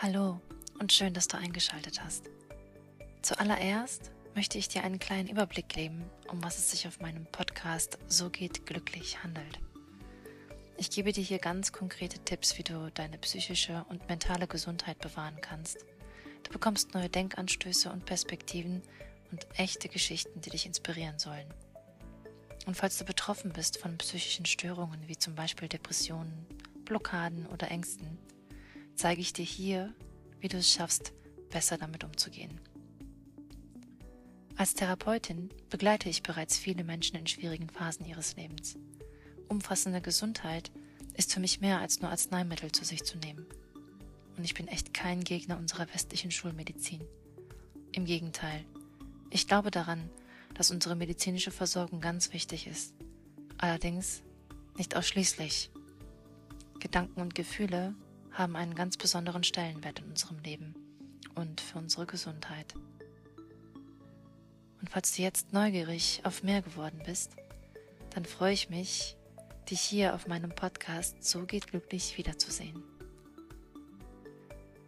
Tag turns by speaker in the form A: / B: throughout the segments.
A: Hallo und schön, dass du eingeschaltet hast. Zuallererst möchte ich dir einen kleinen Überblick geben, um was es sich auf meinem Podcast So geht glücklich handelt. Ich gebe dir hier ganz konkrete Tipps, wie du deine psychische und mentale Gesundheit bewahren kannst. Du bekommst neue Denkanstöße und Perspektiven und echte Geschichten, die dich inspirieren sollen. Und falls du betroffen bist von psychischen Störungen wie zum Beispiel Depressionen, Blockaden oder Ängsten, zeige ich dir hier, wie du es schaffst, besser damit umzugehen. Als Therapeutin begleite ich bereits viele Menschen in schwierigen Phasen ihres Lebens. Umfassende Gesundheit ist für mich mehr als nur Arzneimittel zu sich zu nehmen. Und ich bin echt kein Gegner unserer westlichen Schulmedizin. Im Gegenteil, ich glaube daran, dass unsere medizinische Versorgung ganz wichtig ist. Allerdings nicht ausschließlich. Gedanken und Gefühle haben einen ganz besonderen Stellenwert in unserem Leben und für unsere Gesundheit. Und falls du jetzt neugierig auf mehr geworden bist, dann freue ich mich, dich hier auf meinem Podcast So geht glücklich wiederzusehen.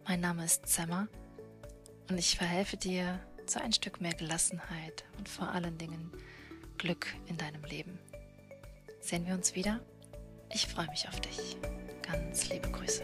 A: Mein Name ist Zemmer und ich verhelfe dir zu ein Stück mehr Gelassenheit und vor allen Dingen Glück in deinem Leben. Sehen wir uns wieder? Ich freue mich auf dich. Ganz liebe Grüße.